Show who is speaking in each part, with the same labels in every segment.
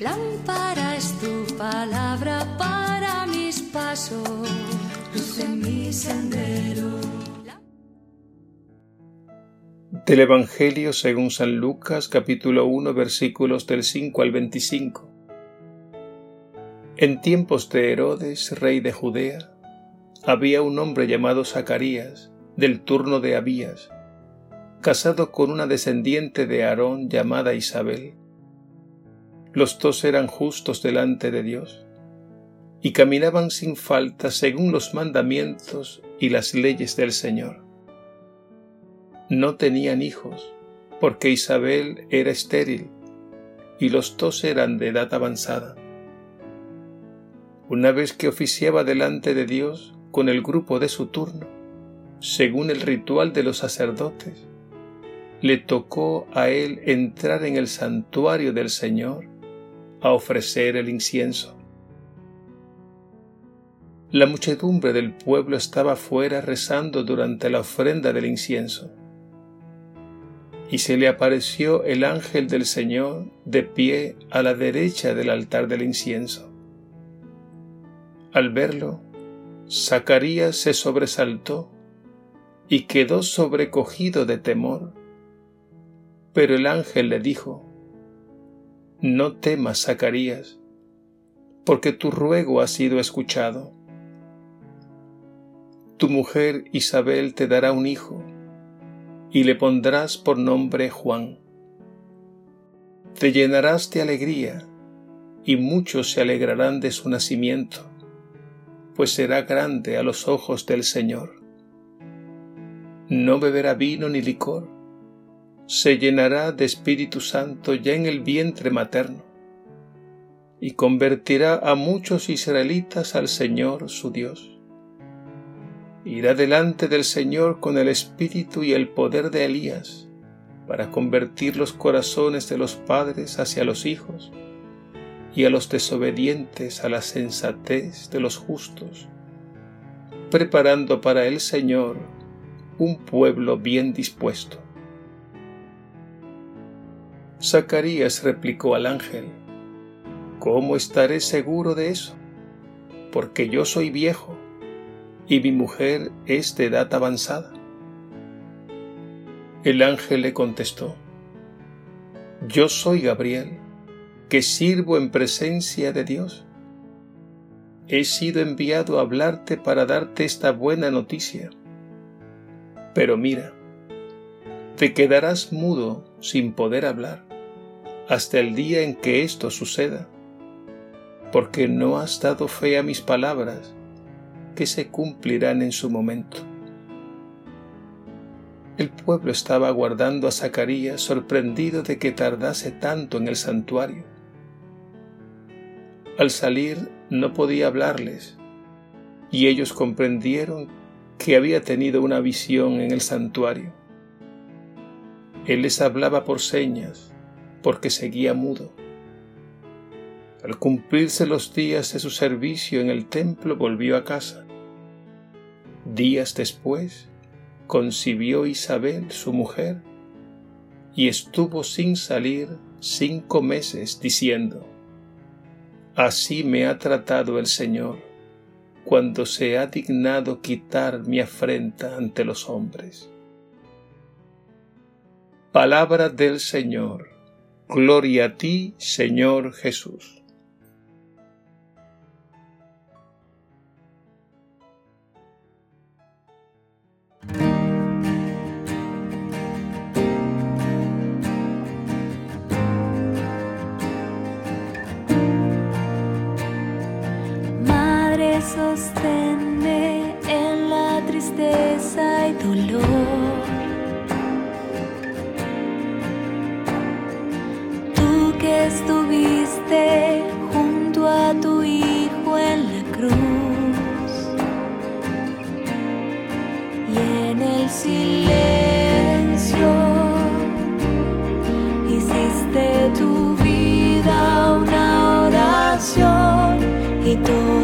Speaker 1: Lámpara es tu palabra para mis pasos, luz en mi sendero.
Speaker 2: Del Evangelio según San Lucas capítulo 1 versículos del 5 al 25. En tiempos de Herodes, rey de Judea, había un hombre llamado Zacarías, del turno de Abías, casado con una descendiente de Aarón llamada Isabel. Los dos eran justos delante de Dios y caminaban sin falta según los mandamientos y las leyes del Señor. No tenían hijos, porque Isabel era estéril y los dos eran de edad avanzada. Una vez que oficiaba delante de Dios con el grupo de su turno, según el ritual de los sacerdotes, le tocó a él entrar en el santuario del Señor a ofrecer el incienso. La muchedumbre del pueblo estaba fuera rezando durante la ofrenda del incienso. Y se le apareció el ángel del Señor de pie a la derecha del altar del incienso. Al verlo, Zacarías se sobresaltó y quedó sobrecogido de temor. Pero el ángel le dijo, No temas, Zacarías, porque tu ruego ha sido escuchado. Tu mujer Isabel te dará un hijo, y le pondrás por nombre Juan. Te llenarás de alegría, y muchos se alegrarán de su nacimiento, pues será grande a los ojos del Señor. No beberá vino ni licor, se llenará de Espíritu Santo ya en el vientre materno y convertirá a muchos israelitas al Señor su Dios. Irá delante del Señor con el espíritu y el poder de Elías para convertir los corazones de los padres hacia los hijos y a los desobedientes a la sensatez de los justos, preparando para el Señor un pueblo bien dispuesto. Zacarías replicó al ángel, ¿Cómo estaré seguro de eso? Porque yo soy viejo y mi mujer es de edad avanzada. El ángel le contestó, Yo soy Gabriel, que sirvo en presencia de Dios. He sido enviado a hablarte para darte esta buena noticia. Pero mira, te quedarás mudo sin poder hablar hasta el día en que esto suceda, porque no has dado fe a mis palabras, que se cumplirán en su momento. El pueblo estaba aguardando a Zacarías sorprendido de que tardase tanto en el santuario. Al salir no podía hablarles, y ellos comprendieron que había tenido una visión en el santuario. Él les hablaba por señas, porque seguía mudo. Al cumplirse los días de su servicio en el templo volvió a casa. Días después concibió Isabel, su mujer, y estuvo sin salir cinco meses diciendo, Así me ha tratado el Señor cuando se ha dignado quitar mi afrenta ante los hombres. Palabra del Señor. Gloria a ti, Señor Jesús.
Speaker 1: Madre, sosténme en la tristeza y dolor. Y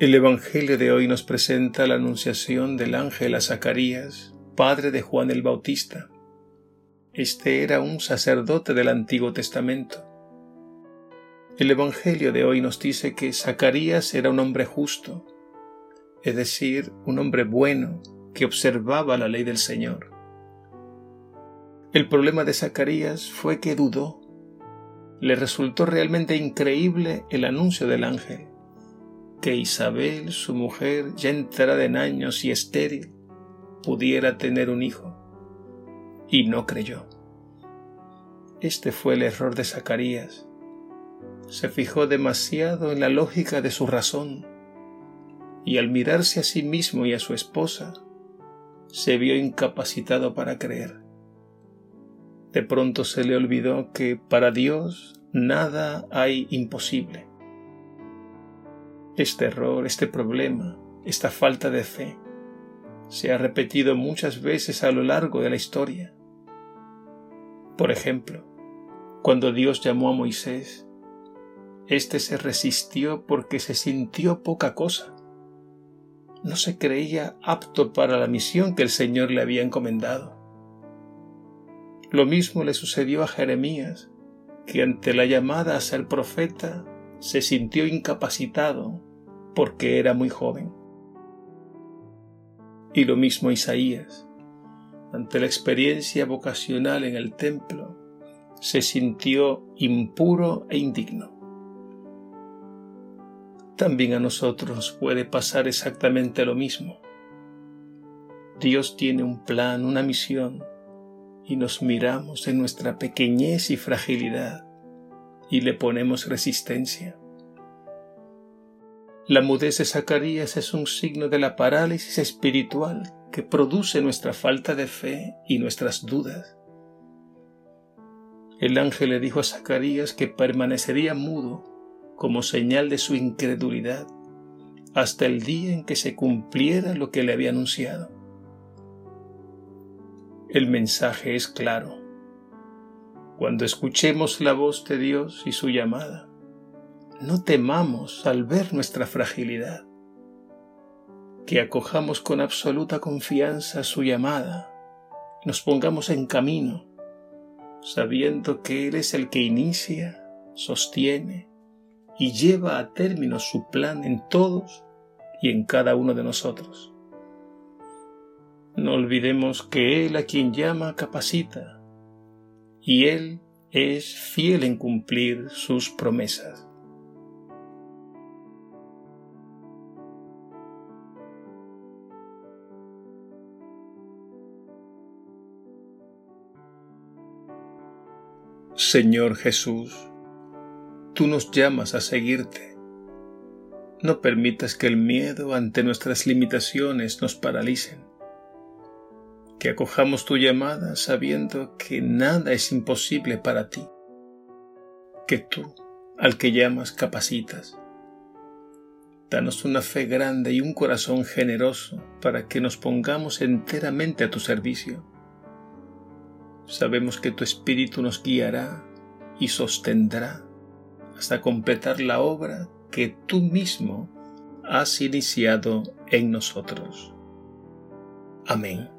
Speaker 2: El Evangelio de hoy nos presenta la anunciación del ángel a Zacarías, padre de Juan el Bautista. Este era un sacerdote del Antiguo Testamento. El Evangelio de hoy nos dice que Zacarías era un hombre justo, es decir, un hombre bueno que observaba la ley del Señor. El problema de Zacarías fue que dudó. Le resultó realmente increíble el anuncio del ángel que Isabel, su mujer, ya entrada en años y estéril, pudiera tener un hijo. Y no creyó. Este fue el error de Zacarías. Se fijó demasiado en la lógica de su razón y al mirarse a sí mismo y a su esposa, se vio incapacitado para creer. De pronto se le olvidó que para Dios nada hay imposible. Este error, este problema, esta falta de fe, se ha repetido muchas veces a lo largo de la historia. Por ejemplo, cuando Dios llamó a Moisés, éste se resistió porque se sintió poca cosa. No se creía apto para la misión que el Señor le había encomendado. Lo mismo le sucedió a Jeremías, que ante la llamada a ser profeta se sintió incapacitado porque era muy joven. Y lo mismo Isaías, ante la experiencia vocacional en el templo, se sintió impuro e indigno. También a nosotros nos puede pasar exactamente lo mismo. Dios tiene un plan, una misión, y nos miramos en nuestra pequeñez y fragilidad y le ponemos resistencia. La mudez de Zacarías es un signo de la parálisis espiritual que produce nuestra falta de fe y nuestras dudas. El ángel le dijo a Zacarías que permanecería mudo como señal de su incredulidad hasta el día en que se cumpliera lo que le había anunciado. El mensaje es claro. Cuando escuchemos la voz de Dios y su llamada, no temamos al ver nuestra fragilidad, que acojamos con absoluta confianza su llamada, nos pongamos en camino, sabiendo que Él es el que inicia, sostiene y lleva a término su plan en todos y en cada uno de nosotros. No olvidemos que Él a quien llama capacita, y Él es fiel en cumplir sus promesas. Señor Jesús, tú nos llamas a seguirte. No permitas que el miedo ante nuestras limitaciones nos paralicen. Que acojamos tu llamada sabiendo que nada es imposible para ti. Que tú, al que llamas, capacitas. Danos una fe grande y un corazón generoso para que nos pongamos enteramente a tu servicio Sabemos que tu Espíritu nos guiará y sostendrá hasta completar la obra que tú mismo has iniciado en nosotros. Amén.